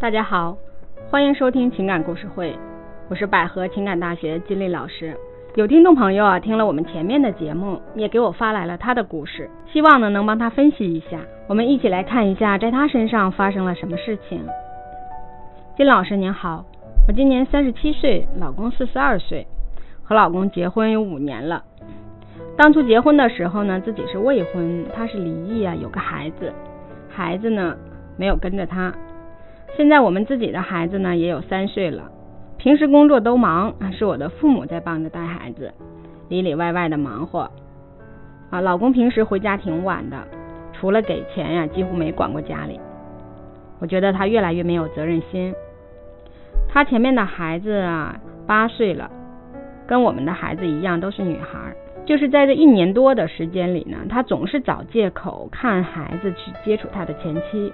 大家好，欢迎收听情感故事会，我是百合情感大学金丽老师。有听众朋友啊，听了我们前面的节目，也给我发来了他的故事，希望呢能帮他分析一下。我们一起来看一下，在他身上发生了什么事情。金老师您好，我今年三十七岁，老公四十二岁，和老公结婚有五年了。当初结婚的时候呢，自己是未婚，他是离异啊，有个孩子，孩子呢没有跟着他。现在我们自己的孩子呢也有三岁了，平时工作都忙，是我的父母在帮着带孩子，里里外外的忙活。啊，老公平时回家挺晚的，除了给钱呀，几乎没管过家里。我觉得他越来越没有责任心。他前面的孩子啊，八岁了，跟我们的孩子一样，都是女孩。就是在这一年多的时间里呢，他总是找借口看孩子去接触他的前妻。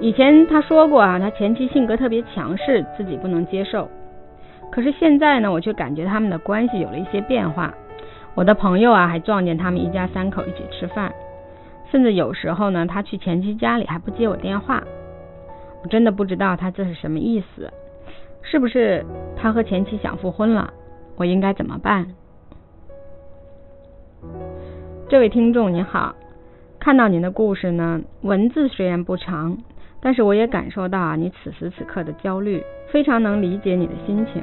以前他说过啊，他前妻性格特别强势，自己不能接受。可是现在呢，我却感觉他们的关系有了一些变化。我的朋友啊，还撞见他们一家三口一起吃饭，甚至有时候呢，他去前妻家里还不接我电话。我真的不知道他这是什么意思，是不是他和前妻想复婚了？我应该怎么办？这位听众您好，看到您的故事呢，文字虽然不长。但是我也感受到啊，你此时此刻的焦虑，非常能理解你的心情。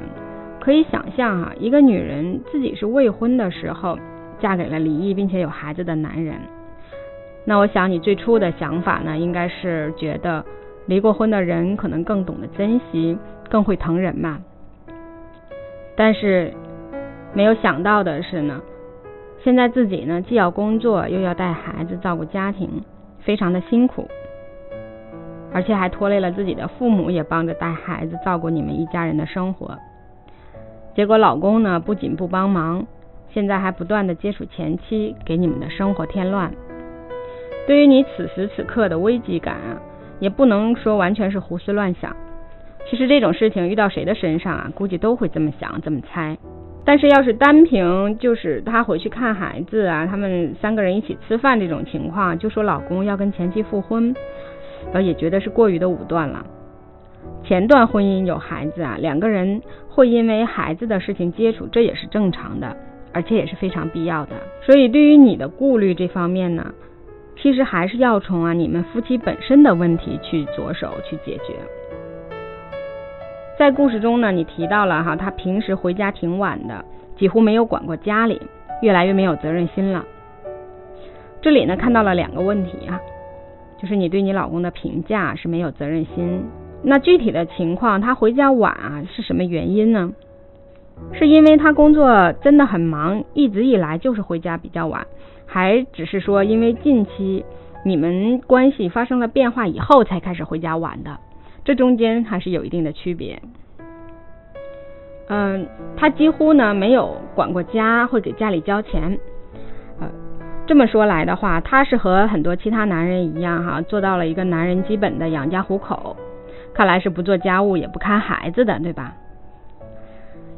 可以想象哈，一个女人自己是未婚的时候，嫁给了离异并且有孩子的男人。那我想你最初的想法呢，应该是觉得离过婚的人可能更懂得珍惜，更会疼人嘛。但是没有想到的是呢，现在自己呢既要工作又要带孩子照顾家庭，非常的辛苦。而且还拖累了自己的父母，也帮着带孩子，照顾你们一家人的生活。结果老公呢，不仅不帮忙，现在还不断的接触前妻，给你们的生活添乱。对于你此时此刻的危机感啊，也不能说完全是胡思乱想。其实这种事情遇到谁的身上啊，估计都会这么想，这么猜。但是要是单凭就是他回去看孩子啊，他们三个人一起吃饭这种情况，就说老公要跟前妻复婚。呃，也觉得是过于的武断了。前段婚姻有孩子啊，两个人会因为孩子的事情接触，这也是正常的，而且也是非常必要的。所以对于你的顾虑这方面呢，其实还是要从啊你们夫妻本身的问题去着手去解决。在故事中呢，你提到了哈，他平时回家挺晚的，几乎没有管过家里，越来越没有责任心了。这里呢看到了两个问题啊。就是你对你老公的评价是没有责任心，那具体的情况，他回家晚啊是什么原因呢？是因为他工作真的很忙，一直以来就是回家比较晚，还只是说因为近期你们关系发生了变化以后才开始回家晚的，这中间还是有一定的区别。嗯，他几乎呢没有管过家，会给家里交钱。这么说来的话，他是和很多其他男人一样哈，做到了一个男人基本的养家糊口。看来是不做家务也不看孩子的，对吧？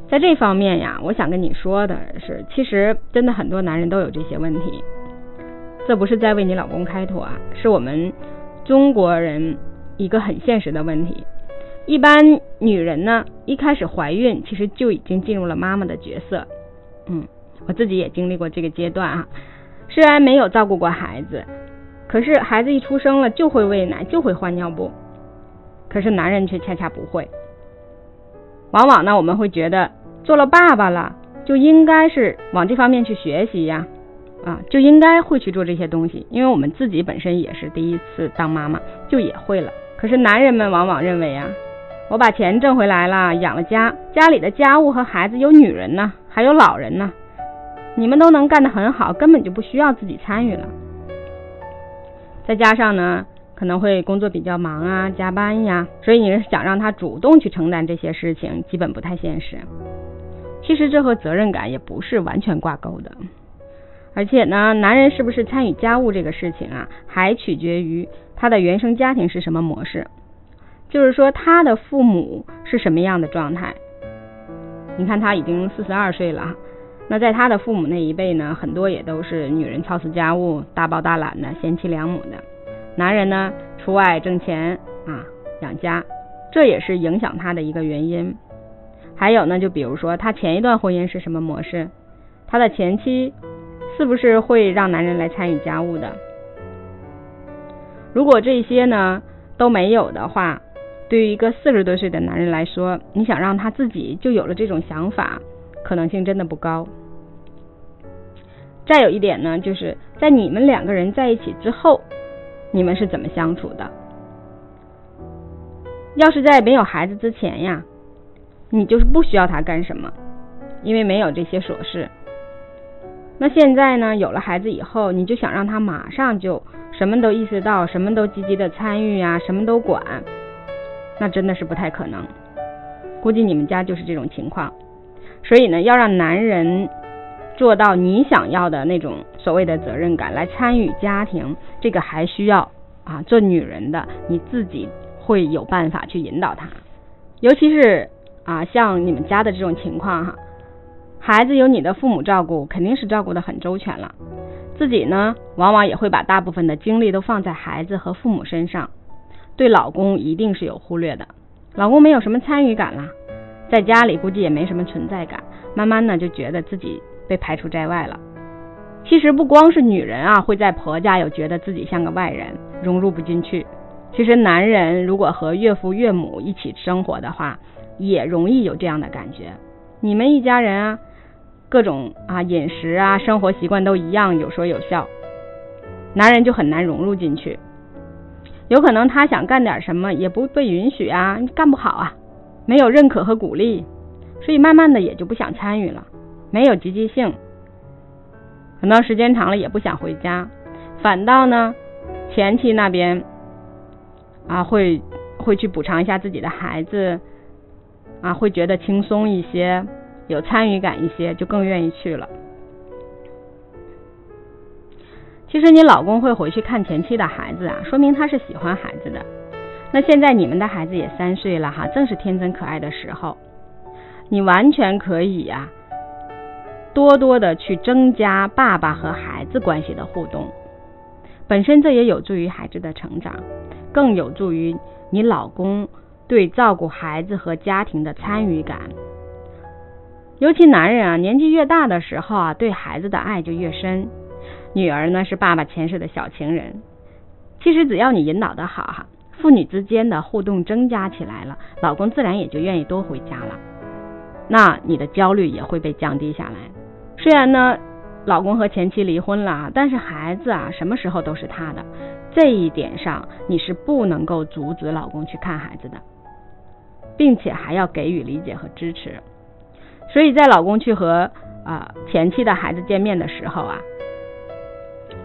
在这方面呀，我想跟你说的是，其实真的很多男人都有这些问题。这不是在为你老公开脱啊，是我们中国人一个很现实的问题。一般女人呢，一开始怀孕，其实就已经进入了妈妈的角色。嗯，我自己也经历过这个阶段啊。虽然没有照顾过孩子，可是孩子一出生了就会喂奶，就会换尿布。可是男人却恰恰不会。往往呢，我们会觉得做了爸爸了，就应该是往这方面去学习呀，啊，就应该会去做这些东西，因为我们自己本身也是第一次当妈妈，就也会了。可是男人们往往认为啊，我把钱挣回来了，养了家，家里的家务和孩子有女人呢，还有老人呢。你们都能干得很好，根本就不需要自己参与了。再加上呢，可能会工作比较忙啊，加班呀，所以你是想让他主动去承担这些事情，基本不太现实。其实这和责任感也不是完全挂钩的。而且呢，男人是不是参与家务这个事情啊，还取决于他的原生家庭是什么模式，就是说他的父母是什么样的状态。你看他已经四十二岁了。那在他的父母那一辈呢，很多也都是女人操持家务、大包大揽的贤妻良母的，男人呢出外挣钱啊，养家，这也是影响他的一个原因。还有呢，就比如说他前一段婚姻是什么模式，他的前妻是不是会让男人来参与家务的？如果这些呢都没有的话，对于一个四十多岁的男人来说，你想让他自己就有了这种想法，可能性真的不高。再有一点呢，就是在你们两个人在一起之后，你们是怎么相处的？要是在没有孩子之前呀。你就是不需要他干什么，因为没有这些琐事。那现在呢？有了孩子以后，你就想让他马上就什么都意识到，什么都积极的参与呀，什么都管，那真的是不太可能。估计你们家就是这种情况。所以呢，要让男人做到你想要的那种所谓的责任感，来参与家庭，这个还需要啊，做女人的你自己会有办法去引导他，尤其是。啊，像你们家的这种情况哈，孩子有你的父母照顾，肯定是照顾的很周全了。自己呢，往往也会把大部分的精力都放在孩子和父母身上，对老公一定是有忽略的。老公没有什么参与感啦，在家里估计也没什么存在感，慢慢呢就觉得自己被排除在外了。其实不光是女人啊，会在婆家有觉得自己像个外人，融入不进去。其实男人如果和岳父岳母一起生活的话，也容易有这样的感觉，你们一家人啊，各种啊饮食啊生活习惯都一样，有说有笑，男人就很难融入进去，有可能他想干点什么也不被允许啊，干不好啊，没有认可和鼓励，所以慢慢的也就不想参与了，没有积极性，可能时间长了也不想回家，反倒呢前妻那边啊会会去补偿一下自己的孩子。啊，会觉得轻松一些，有参与感一些，就更愿意去了。其实你老公会回去看前妻的孩子啊，说明他是喜欢孩子的。那现在你们的孩子也三岁了哈，正是天真可爱的时候，你完全可以呀，多多的去增加爸爸和孩子关系的互动。本身这也有助于孩子的成长，更有助于你老公。对照顾孩子和家庭的参与感，尤其男人啊，年纪越大的时候啊，对孩子的爱就越深。女儿呢是爸爸前世的小情人。其实只要你引导的好哈，父女之间的互动增加起来了，老公自然也就愿意多回家了。那你的焦虑也会被降低下来。虽然呢，老公和前妻离婚了啊，但是孩子啊，什么时候都是他的。这一点上，你是不能够阻止老公去看孩子的。并且还要给予理解和支持，所以在老公去和啊前妻的孩子见面的时候啊，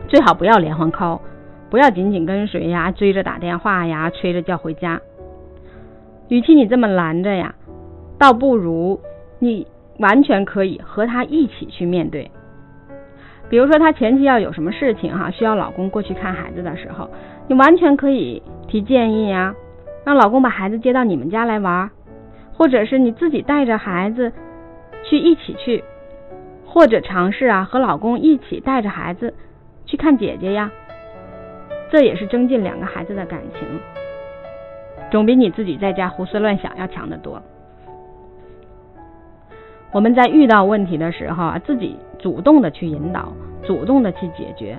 最好不要连环 call，不要紧紧跟随呀，追着打电话呀，催着叫回家。与其你这么拦着呀，倒不如你完全可以和他一起去面对。比如说他前期要有什么事情哈，需要老公过去看孩子的时候，你完全可以提建议呀。让老公把孩子接到你们家来玩，或者是你自己带着孩子去一起去，或者尝试啊和老公一起带着孩子去看姐姐呀，这也是增进两个孩子的感情，总比你自己在家胡思乱想要强得多。我们在遇到问题的时候啊，自己主动的去引导，主动的去解决。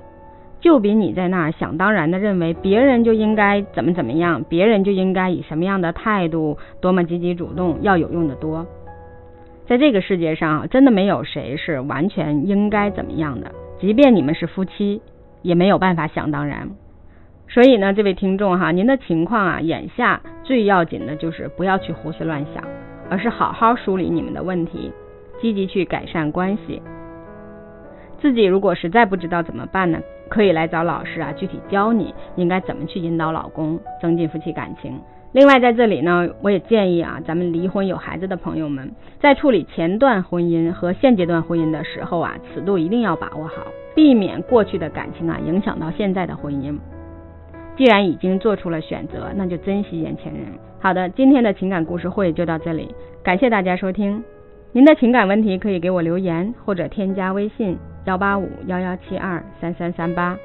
就比你在那儿想当然的认为别人就应该怎么怎么样，别人就应该以什么样的态度，多么积极主动，要有用的多。在这个世界上，真的没有谁是完全应该怎么样的，即便你们是夫妻，也没有办法想当然。所以呢，这位听众哈，您的情况啊，眼下最要紧的就是不要去胡思乱想，而是好好梳理你们的问题，积极去改善关系。自己如果实在不知道怎么办呢？可以来找老师啊，具体教你应该怎么去引导老公，增进夫妻感情。另外，在这里呢，我也建议啊，咱们离婚有孩子的朋友们，在处理前段婚姻和现阶段婚姻的时候啊，尺度一定要把握好，避免过去的感情啊影响到现在的婚姻。既然已经做出了选择，那就珍惜眼前人。好的，今天的情感故事会就到这里，感谢大家收听。您的情感问题可以给我留言，或者添加微信。幺八五幺幺七二三三三八。